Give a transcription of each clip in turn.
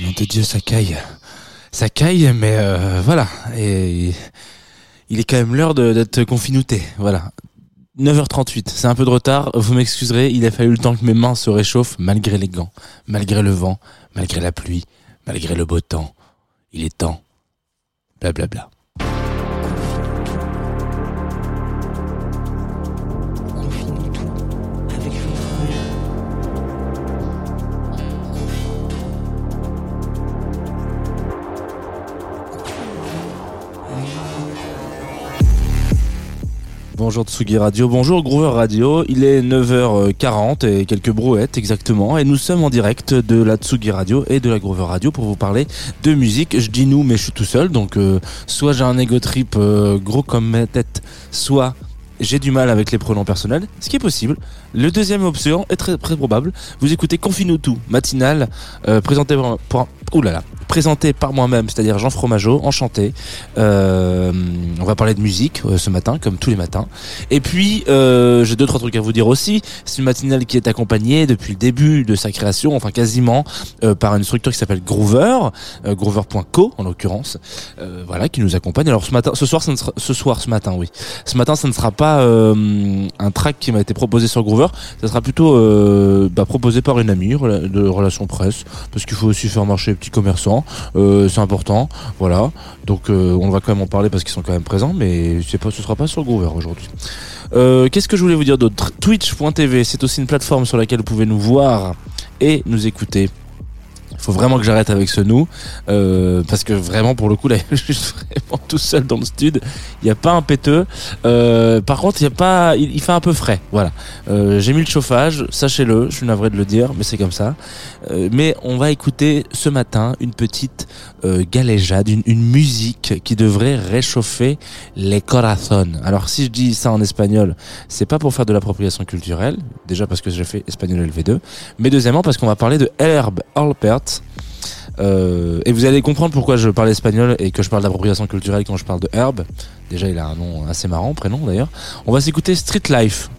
Nom de Dieu, ça caille. Ça caille, mais euh, voilà. Et il est quand même l'heure d'être confinouté. Voilà. 9h38, c'est un peu de retard. Vous m'excuserez, il a fallu le temps que mes mains se réchauffent malgré les gants, malgré le vent, malgré la pluie, malgré le beau temps. Il est temps. Blablabla. Confinons Bonjour Tsugi Radio, bonjour Groover Radio. Il est 9h40 et quelques brouettes exactement. Et nous sommes en direct de la Tsugi Radio et de la Groover Radio pour vous parler de musique. Je dis nous, mais je suis tout seul. Donc, euh, soit j'ai un ego trip euh, gros comme ma tête, soit j'ai du mal avec les pronoms personnels, ce qui est possible. Le deuxième option est très, très probable. Vous écoutez Confine tout, matinale, euh, présenté par, là, présenté par moi-même, c'est-à-dire Jean Fromageau, enchanté. Euh, on va parler de musique euh, ce matin, comme tous les matins. Et puis, euh, j'ai deux, trois trucs à vous dire aussi. C'est une matinale qui est accompagnée depuis le début de sa création, enfin quasiment, par une structure qui s'appelle Groover, Groover.co en l'occurrence, voilà, qui nous accompagne. Alors ce matin, ce soir, ne sera, ce soir, ce matin, oui. Ce matin, ça ne sera pas un track qui m'a été proposé sur Groover, ça sera plutôt bah, proposé par une amie de relations presse, parce qu'il faut aussi faire marcher commerçants, euh, c'est important, voilà. Donc euh, on va quand même en parler parce qu'ils sont quand même présents, mais pas, ce sera pas sur Groover aujourd'hui. Euh, Qu'est-ce que je voulais vous dire d'autre? Twitch.tv, c'est aussi une plateforme sur laquelle vous pouvez nous voir et nous écouter. Faut vraiment que j'arrête avec ce nous, euh, parce que vraiment pour le coup là, je suis vraiment tout seul dans le stud. Il n'y a pas un péteux. Euh, par contre, il y a pas, il, il fait un peu frais. Voilà. Euh, J'ai mis le chauffage, sachez-le. Je suis navré de le dire, mais c'est comme ça. Euh, mais on va écouter ce matin une petite euh, galéjade, une, une musique qui devrait réchauffer les corazones. Alors si je dis ça en espagnol, c'est pas pour faire de l'appropriation culturelle, déjà parce que j'ai fait espagnol LV2, mais deuxièmement parce qu'on va parler de Herb Alpert. Euh, et vous allez comprendre pourquoi je parle espagnol et que je parle d'appropriation culturelle quand je parle de Herb. Déjà, il a un nom assez marrant, prénom d'ailleurs. On va s'écouter Street Life.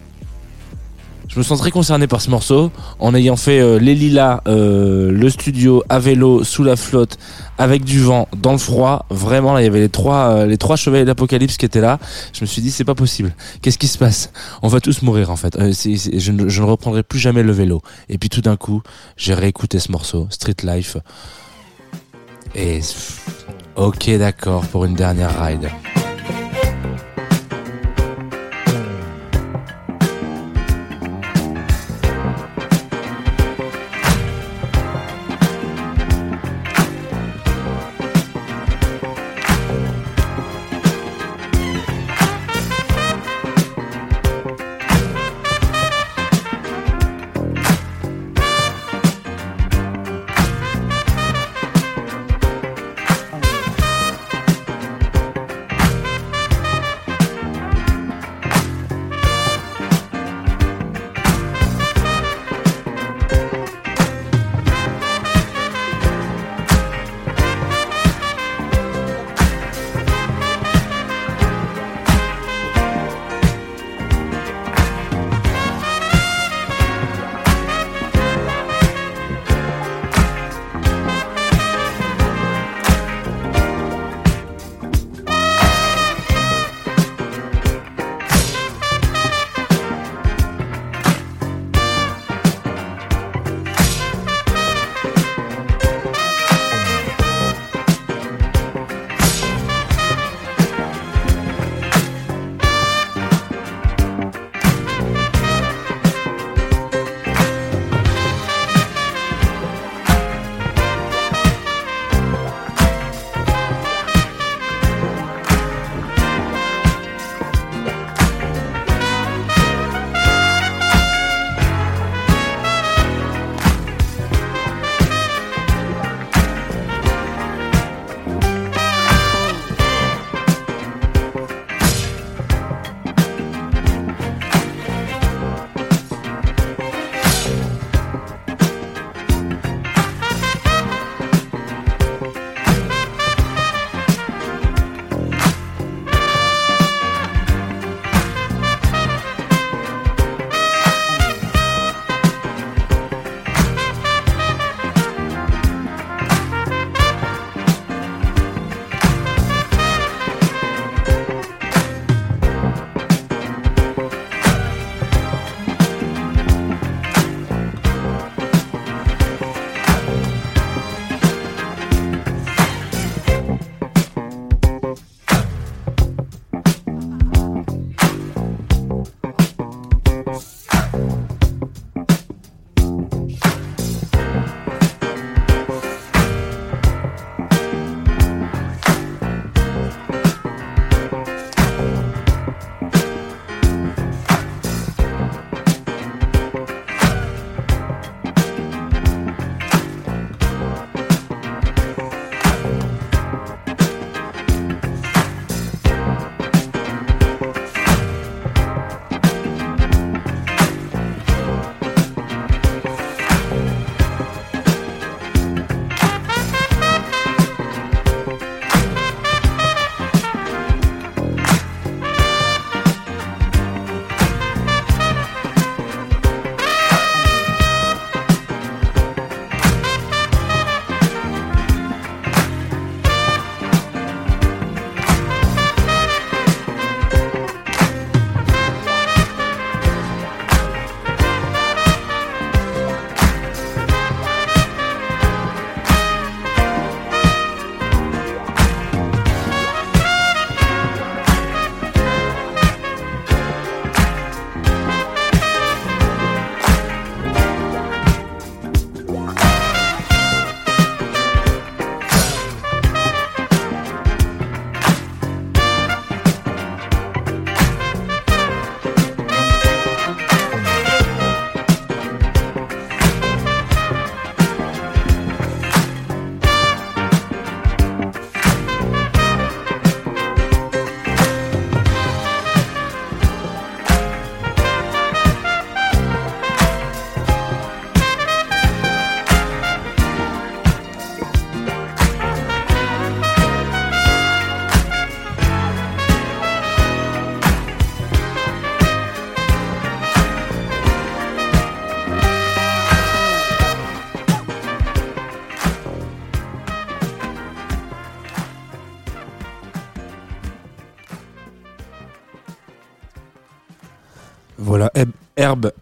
Je me sens très concerné par ce morceau en ayant fait euh, les lilas, euh, le studio à vélo sous la flotte avec du vent dans le froid. Vraiment là, il y avait les trois euh, les trois chevaliers d'apocalypse qui étaient là. Je me suis dit c'est pas possible. Qu'est-ce qui se passe? On va tous mourir en fait. Euh, je, ne, je ne reprendrai plus jamais le vélo. Et puis tout d'un coup, j'ai réécouté ce morceau Street Life. Et ok d'accord pour une dernière ride.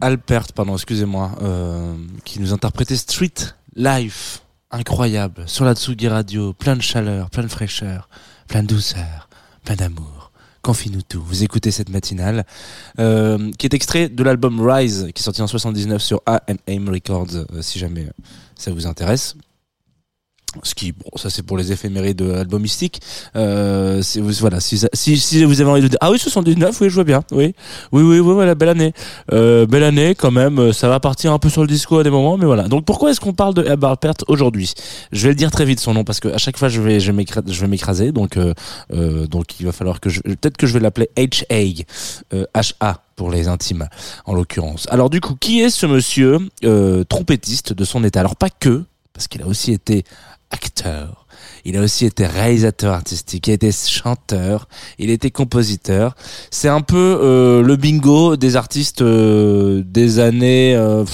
Alpert, pardon, excusez-moi, euh, qui nous interprétait Street Life, incroyable, sur la Tsugi Radio, plein de chaleur, plein de fraîcheur, plein de douceur, plein d'amour. Confie-nous tout. Vous écoutez cette matinale, euh, qui est extrait de l'album Rise, qui est sorti en 79 sur A&M Records, euh, si jamais ça vous intéresse. Ce qui, bon, ça c'est pour les éphémérides de albumistiques. Euh, voilà, si, vous avez envie de dire, ah oui, 79, oui, je vois bien, oui, oui, oui, oui, voilà, belle année, euh, belle année quand même. euh, Ça va partir un peu sur le disco à des moments, mais voilà. Donc pourquoi est-ce qu'on parle de Herb Alpert aujourd'hui? Je vais le dire très vite son nom parce que à chaque fois je vais, je vais m'écraser, donc, euh, euh, donc il va falloir que je, peut-être que je vais l'appeler H.A. euh, H.A. pour les intimes, en l'occurrence. Alors du coup, qui est ce monsieur trompettiste de son état? Alors pas que, parce qu'il a aussi été acteur. Il a aussi été réalisateur artistique, il a été chanteur, il a été compositeur. C'est un peu euh, le bingo des artistes euh, des années... euh,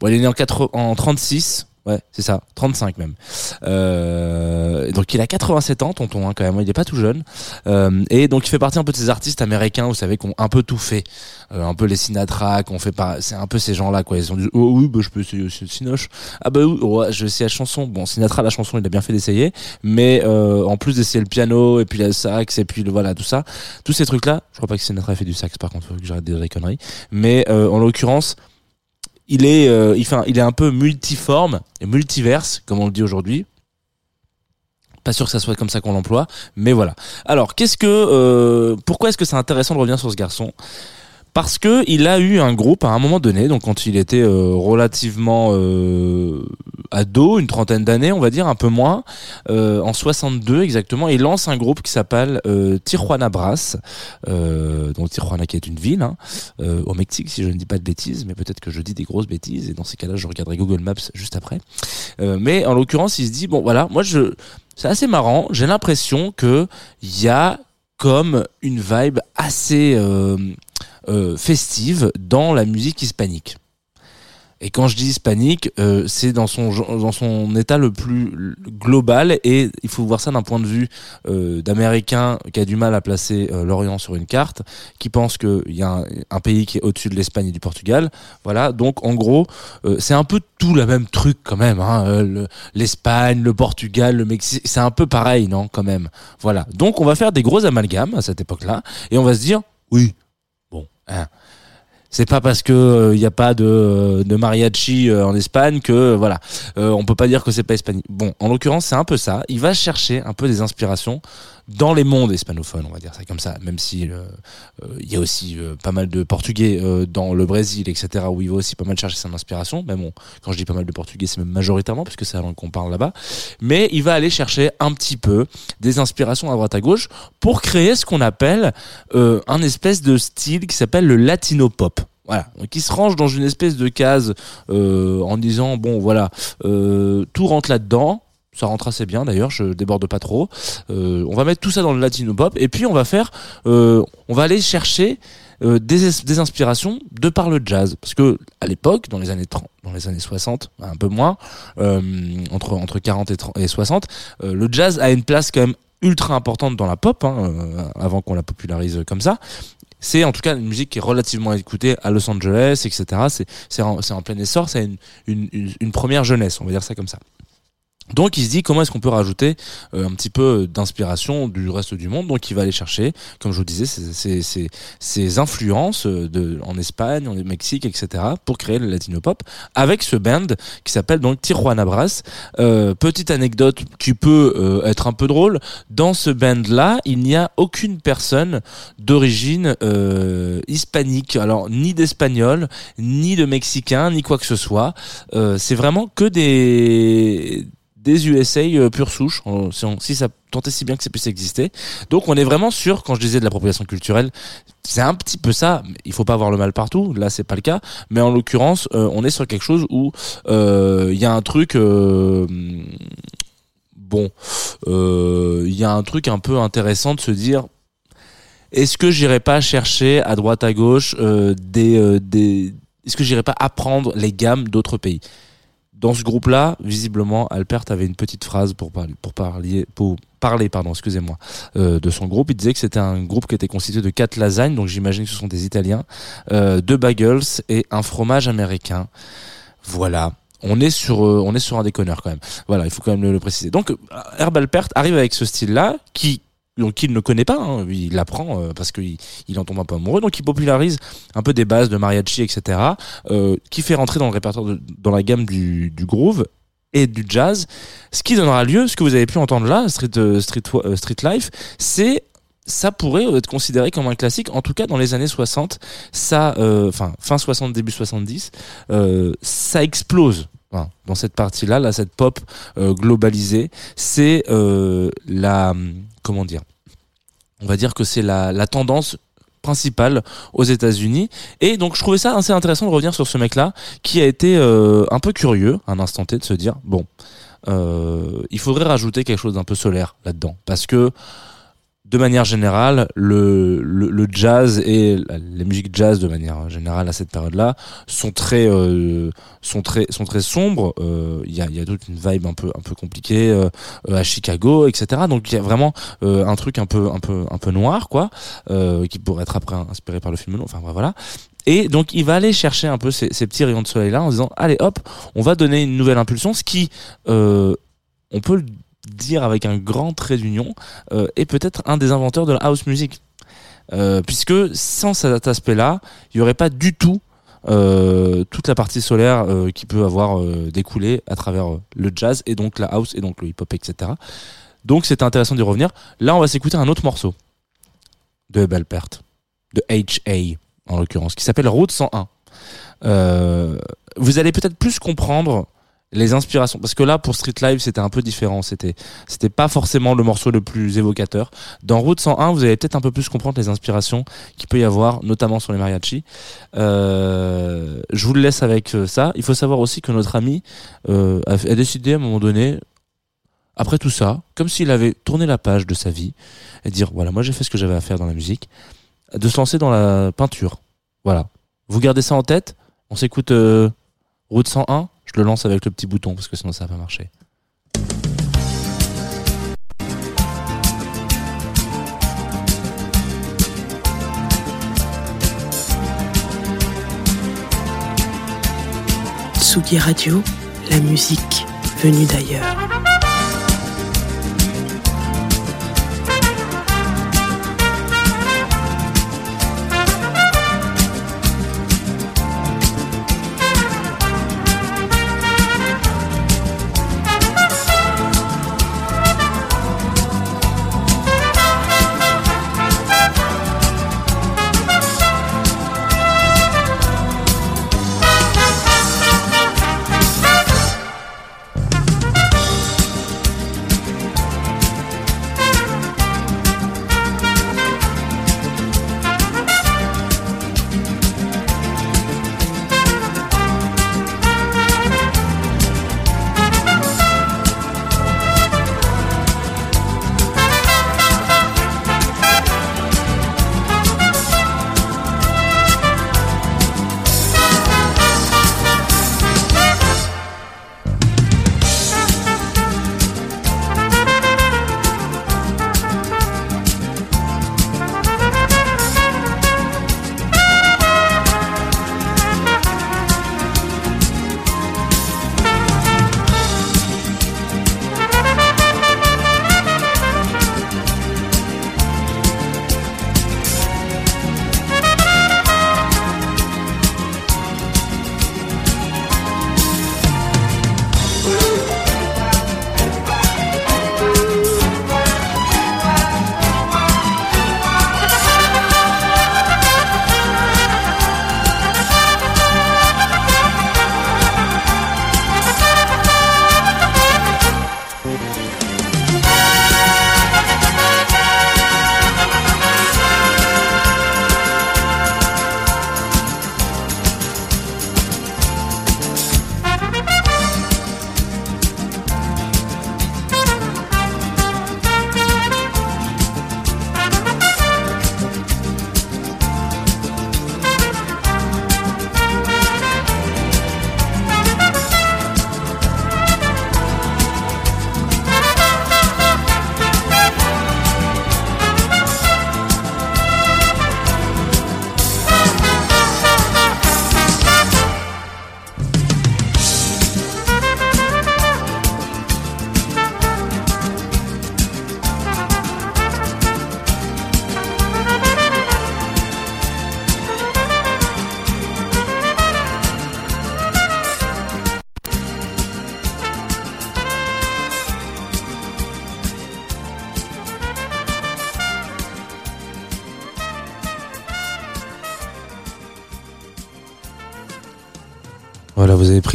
bon, il est né en, 80 en 36, ouais, c'est ça, 35 même. Euh, donc il a 87 ans, tonton, hein, quand même, il est pas tout jeune. Euh, et donc il fait partie un peu de ces artistes américains, vous savez, qui ont un peu tout fait. Euh, un peu les Sinatra, qu'on fait pas... C'est un peu ces gens-là, quoi. Ils ont dit, oh oui, bah, je peux essayer aussi le Sinoche. Ah bah oui, ouais, je essayer la chanson. Bon, Sinatra, la chanson, il a bien fait d'essayer. Mais euh, en plus d'essayer le piano, et puis la sax, et puis le, voilà, tout ça, tous ces trucs-là, je crois pas que Sinatra ait fait du sax, par contre, faut que j'arrête des conneries. Mais euh, en l'occurrence, il est, euh, il, est un peu multiforme et multiverse, comme on le dit aujourd'hui. Pas sûr que ça soit comme ça qu'on l'emploie, mais voilà. Alors, qu'est-ce que, euh, pourquoi est-ce que c'est intéressant de revenir sur ce garçon? Parce que il a eu un groupe à un moment donné, donc quand il était euh, relativement euh, ado, une trentaine d'années, on va dire, un peu moins, euh, en 62 exactement, il lance un groupe qui s'appelle euh, Tijuana Brass, euh, donc Tijuana qui est une ville hein, euh, au Mexique, si je ne dis pas de bêtises, mais peut-être que je dis des grosses bêtises, et dans ces cas-là, je regarderai Google Maps juste après. Mais en l'occurrence, il se dit bon voilà, moi je, c'est assez marrant. J'ai l'impression que il y a comme une vibe assez euh, festive dans la musique hispanique. Et quand je dis hispanique, euh, c'est dans son dans son état le plus global et il faut voir ça d'un point de vue euh, d'américain qui a du mal à placer l'Orient sur une carte, qui pense qu'il y a un, pays qui est au-dessus de l'Espagne et du Portugal. Voilà, donc en gros, c'est un peu tout le même truc quand même. Hein, euh, le- l'Espagne, le Portugal, le Mexique, c'est un peu pareil, non Quand même. Voilà. Donc on va faire des gros amalgames à cette époque-là et on va se dire, oui, hein, c'est pas parce que il n'y a pas de, de mariachi euh, en Espagne que euh, voilà, euh, on peut pas dire que c'est pas hispanique. Bon, en l'occurrence, c'est un peu ça. Il va chercher un peu des inspirations dans les mondes hispanophones, on va dire ça comme ça. Même si euh, euh, il y a aussi euh, pas mal de Portugais euh, dans le Brésil, etc. Où il va aussi pas mal chercher son inspiration. Mais bon, quand je dis pas mal de Portugais, c'est même majoritairement puisque c'est la langue qu'on parle là-bas. Mais il va aller chercher un petit peu des inspirations à droite à gauche pour créer ce qu'on appelle un espèce de style qui s'appelle le latino pop. Voilà, donc se range dans une espèce de case euh, en disant bon voilà euh, tout rentre là-dedans. Ça rentre assez bien d'ailleurs, je déborde pas trop. Euh, on va mettre tout ça dans le latino pop et puis on va faire, euh, on va aller chercher euh, des, es- des inspirations de par le jazz. Parce que à l'époque dans les années 30 dans les années 60 un peu moins entre entre 40 et, 30 et 60 euh, le jazz a une place quand même ultra importante dans la pop hein, avant qu'on la popularise comme ça. C'est en tout cas une musique qui est relativement écoutée à Los Angeles etc c'est en, en plein essor c'est une, une, une première jeunesse on va dire ça comme ça donc il se dit comment est-ce qu'on peut rajouter euh, un petit peu d'inspiration du reste du monde? Donc il va aller chercher, comme je vous disais, ces, ces, ces, ces influences euh, de, en Espagne, en Mexique, etc. pour créer le latino pop avec ce band qui s'appelle donc Tijuana Brass. Euh, petite anecdote qui peut euh, être un peu drôle. Dans ce band-là, il n'y a aucune personne d'origine euh, hispanique. Alors ni d'espagnol, ni de mexicain, ni quoi que ce soit. Euh, c'est vraiment que des des USA euh, pure souche, si, ça tentait si bien que ça puisse exister. Donc on est vraiment sûr, quand je disais de l'appropriation culturelle, c'est un petit peu ça. Il faut pas avoir le mal partout, là c'est pas le cas. Mais en l'occurrence, euh, on est sur quelque chose où euh, il y a un truc... bon, il y a un truc un peu intéressant de se dire... Est-ce que j'irai pas chercher à droite à gauche des est-ce que j'irai pas apprendre les gammes d'autres pays? Dans ce groupe-là, visiblement, Alpert avait une petite phrase pour parler, pour parler, pardon, excusez-moi, euh, de son groupe. Il disait que c'était un groupe qui était constitué de quatre lasagnes, donc j'imagine que ce sont des Italiens, euh, deux bagels et un fromage américain. Voilà. On est sur, euh, on est sur un déconneur quand même. Voilà, il faut quand même le, le préciser. Donc, euh, Herb Alpert arrive avec ce style-là, qui qu'il ne connaît pas, hein. il l'apprend euh, parce qu'il il en tombe un peu amoureux, donc il popularise un peu des bases de mariachi, etc., euh, qui fait rentrer dans le répertoire, de- dans la gamme du, du groove et du jazz, ce qui donnera lieu, ce que vous avez pu entendre là, Street, euh, Street, euh, Street Life, c'est ça pourrait être considéré comme un classique, en tout cas dans les années 60, ça, euh, fin 60, début 70, euh, ça explose. Enfin, dans cette partie-là, là, cette pop euh, globalisée, c'est la, comment dire, on va dire que c'est la, tendance principale aux États-Unis. Et donc je trouvais ça assez intéressant de revenir sur ce mec-là, qui a été euh, un peu curieux, un instant T, de se dire bon, euh, il faudrait rajouter quelque chose d'un peu solaire là-dedans, parce que de manière générale, le, le, le jazz et la- les musiques jazz de manière générale à cette période-là sont très euh, sont très sont très sombres. Euh, Il y, a, y a toute une vibe un peu un peu compliquée euh, euh, à Chicago, etc. Donc il y a vraiment euh, un truc un peu un peu un peu noir, quoi, euh, qui pourrait être après inspiré par le film. Enfin bref, voilà. Et donc il va aller chercher un peu ces, ces petits rayons de soleil là en disant allez hop, on va donner une nouvelle impulsion, ce qui euh, on peut dire avec un grand trait d'union euh, est peut-être un des inventeurs de la house music. Euh, puisque sans cet aspect-là, il n'y aurait pas du tout euh, toute la partie solaire euh, qui peut avoir découlé à travers le jazz et donc la house et donc le hip-hop, etc. Donc c'est intéressant d'y revenir. Là, on va s'écouter un autre morceau de Belpert, de H.A. en l'occurrence, qui s'appelle Route 101. Euh, vous allez peut-être plus comprendre les inspirations. Parce que là pour Street Live c'était un peu différent. C'était c'était pas forcément le morceau le plus évocateur. Dans Route 101 vous allez peut-être un peu plus comprendre les inspirations qu'il peut y avoir notamment sur les mariachis. Euh, je vous le laisse avec euh, ça. Il faut savoir aussi que notre ami euh, a, décidé à un moment donné après tout ça comme s'il avait tourné la page de sa vie et dire voilà moi j'ai fait ce que j'avais à faire dans la musique de se lancer dans la peinture. Voilà. Vous gardez ça en tête? On s'écoute Route 101 je le lance avec le petit bouton parce que sinon ça va pas marcher. Tsugi Radio, la musique venue d'ailleurs.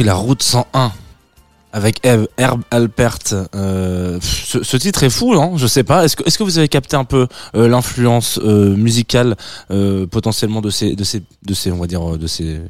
La route 101 avec Eve, Herb Alpert. Euh, ce, titre est fou, non Je sais pas. Est-ce que, est-ce que vous avez capté un peu euh, l'influence euh, musicale potentiellement de ces, de ces, de ces, on va dire, de ces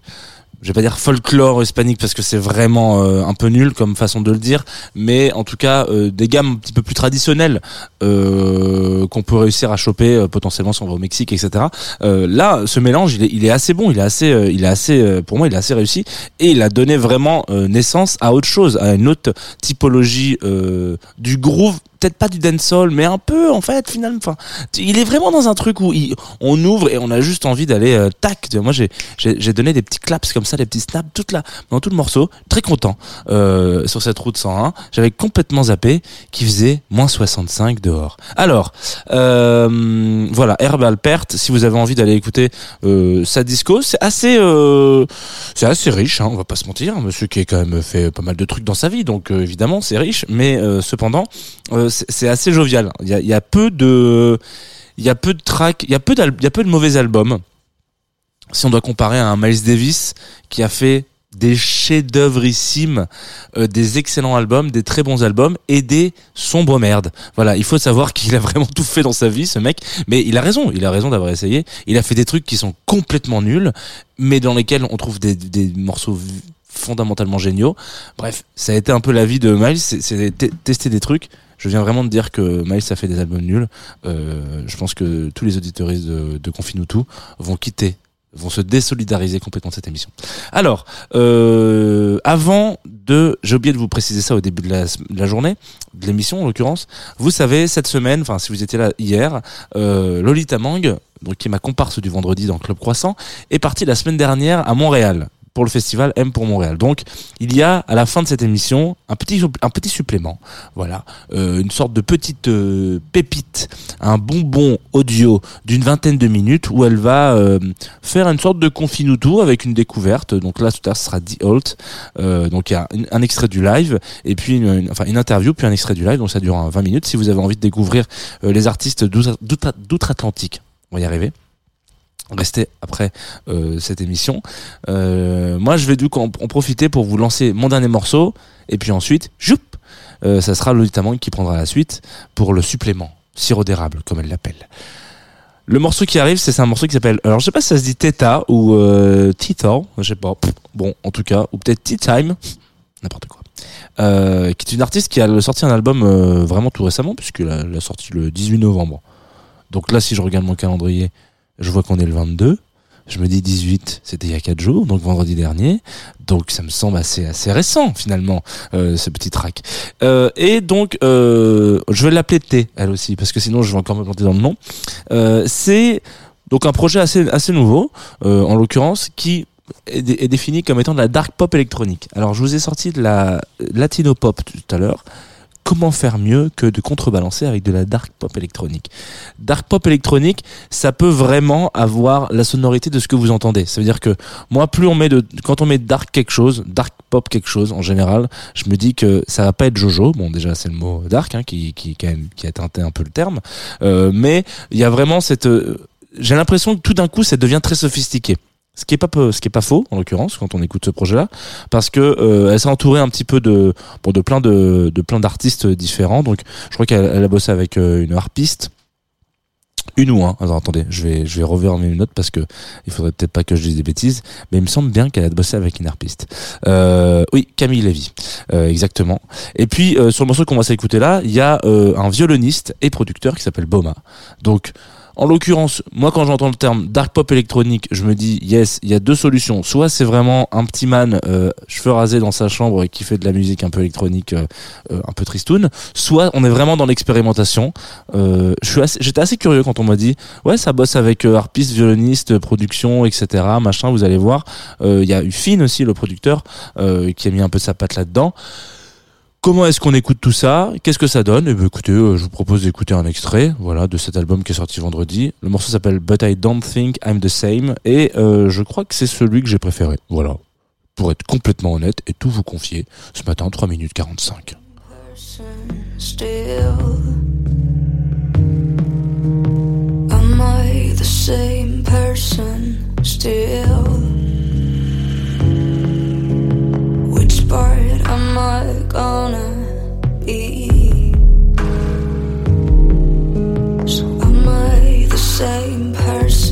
je vais pas dire folklore hispanique parce que c'est vraiment euh, un peu nul comme façon de le dire, mais en tout cas euh, des gammes un petit peu plus traditionnelles euh, qu'on peut réussir à choper euh, potentiellement si on va au Mexique, etc. Euh, là, ce mélange, il est, il est assez bon, il est assez, euh, il est assez, pour moi, il est assez réussi et il a donné vraiment naissance à autre chose, à une autre typologie du groove. Peut-être pas du dancehall, mais un peu en fait finalement. Il est vraiment dans un truc où on ouvre et on a juste envie d'aller euh, tac. Moi, j'ai donné des petits claps comme ça, des petits snaps toute la dans tout le morceau. Très content euh, sur cette route 101. J'avais complètement zappé qui faisait moins 65 dehors. Alors euh, voilà, Herb Alpert. Si vous avez envie d'aller écouter sa disco, c'est assez c'est assez riche. Hein, on va pas se mentir. Un Monsieur qui a quand même fait pas mal de trucs dans sa vie, donc évidemment c'est riche. Mais cependant, c'est assez jovial. Il y a, peu de il y a peu de tracks, il y a peu il y a peu de mauvais albums. Si on doit comparer à un Miles Davis qui a fait des chefs-d'œuvreissimes, euh, des excellents albums, des très bons albums et des sombres merdes. Voilà, il faut savoir qu'il a vraiment tout fait dans sa vie, ce mec. Mais il a raison, il a raison d'avoir essayé. Il a fait des trucs qui sont complètement nuls, mais dans lesquels on trouve des, des morceaux fondamentalement géniaux. Bref, ça a été un peu la vie de Miles, c'est c'est te- tester des trucs. Je viens vraiment de dire que Miles a fait des albums nuls. Euh, je pense que tous les auditoristes de, de Confinutu vont quitter, vont se désolidariser complètement de cette émission. Alors, euh, avant de, j'ai oublié de vous préciser ça au début de la, de la journée, de l'émission en l'occurrence. Vous savez, cette semaine, enfin si vous étiez là hier, euh, Lolita Mang, qui est ma comparse du vendredi dans Club Croissant, est partie la semaine dernière à Montréal pour le festival M pour Montréal. Donc, il y a à la fin de cette émission un petit un petit supplément, voilà, euh, une sorte de petite euh, pépite, un bonbon audio d'une vingtaine de minutes où elle va euh, faire une sorte de confinuto avec une découverte. Donc là, tout à l'heure, ce sera The Alt. Euh, donc il y a un, extrait du live et puis une, enfin une interview puis un extrait du live. Donc ça dure un 20 minutes. Si vous avez envie de découvrir euh, les artistes d'outre- d'outre- d'outre-Atlantique, on va y arriver. Restez après euh, cette émission. Euh, moi, je vais du coup en, profiter pour vous lancer mon dernier morceau et puis ensuite, joup, euh, ça sera Lolita Mang qui prendra la suite pour le supplément sirop d'érable, comme elle l'appelle. Le morceau qui arrive, c'est un morceau qui s'appelle. Alors, je sais pas si ça se dit Theta ou euh, Tita, je sais pas. Bon, en tout cas, ou peut-être Tea Time, n'importe quoi. Qui est une artiste qui a sorti un album vraiment tout récemment, puisqu'elle a, elle a sorti le 18 novembre. Donc là, si je regarde mon calendrier, je vois qu'on est le 22. Je me dis 18, c'était il y a 4 jours, donc vendredi dernier. Donc ça me semble assez assez récent finalement euh, ce petit track. Euh, et donc euh, je vais l'appeler T elle aussi parce que sinon je vais encore me planter dans le nom. C'est donc un projet assez assez nouveau en l'occurrence qui est, est défini comme étant de la dark pop électronique. Alors je vous ai sorti de la latino pop tout à l'heure. Comment faire mieux que de contrebalancer avec de la dark pop électronique Dark pop électronique, ça peut vraiment avoir la sonorité de ce que vous entendez. Ça veut dire que moi, plus on met de, quand on met dark quelque chose, dark pop quelque chose en général, je me dis que ça va pas être Jojo. Bon, déjà c'est le mot dark hein, qui, qui, qui a teinté un peu le terme, Euh, mais il y a vraiment cette. euh, J'ai l'impression que tout d'un coup, ça devient très sophistiqué. Ce qui est pas ce qui est pas faux en l'occurrence quand on écoute ce projet-là, parce que euh, elle s'est entourée un petit peu de bon, de plein de de plein d'artistes différents. Donc je crois qu'elle elle a bossé avec euh, une harpiste. Une ou un. Alors attendez, je vais je vais revoir mes notes parce que il faudrait peut-être pas que je dise des bêtises, mais il me semble bien qu'elle a bossé avec une harpiste. Euh, oui, Camille Lévy, euh, exactement. Et puis euh, sur le morceau qu'on va s'écouter là, il y a euh, un violoniste et producteur qui s'appelle Boma. Donc en l'occurrence, moi quand j'entends le terme dark pop électronique, je me dis yes, il y a deux solutions. Soit c'est vraiment un petit man euh, cheveux rasés dans sa chambre et qui fait de la musique un peu électronique, euh, euh, un peu tristoun. Soit on est vraiment dans l'expérimentation. Euh, je suis assez- j'étais assez curieux quand on m'a dit ouais ça bosse avec euh, harpiste, violoniste, production, etc. Machin, vous allez voir. Euh, Il y a eu Finn aussi le producteur qui a mis un peu sa patte là-dedans. Comment est-ce qu'on écoute tout ça? Qu'est-ce que ça donne? Eh ben, écoutez, euh, je vous propose d'écouter un extrait, voilà, de cet album qui est sorti vendredi. Le morceau s'appelle But I Don't Think I'm the Same et euh, je crois que c'est celui que j'ai préféré. Voilà, pour être complètement honnête et tout vous confier. Ce matin, 3 minutes 45. still? Am I the same person still? Part I'm I gonna be So am I the same person?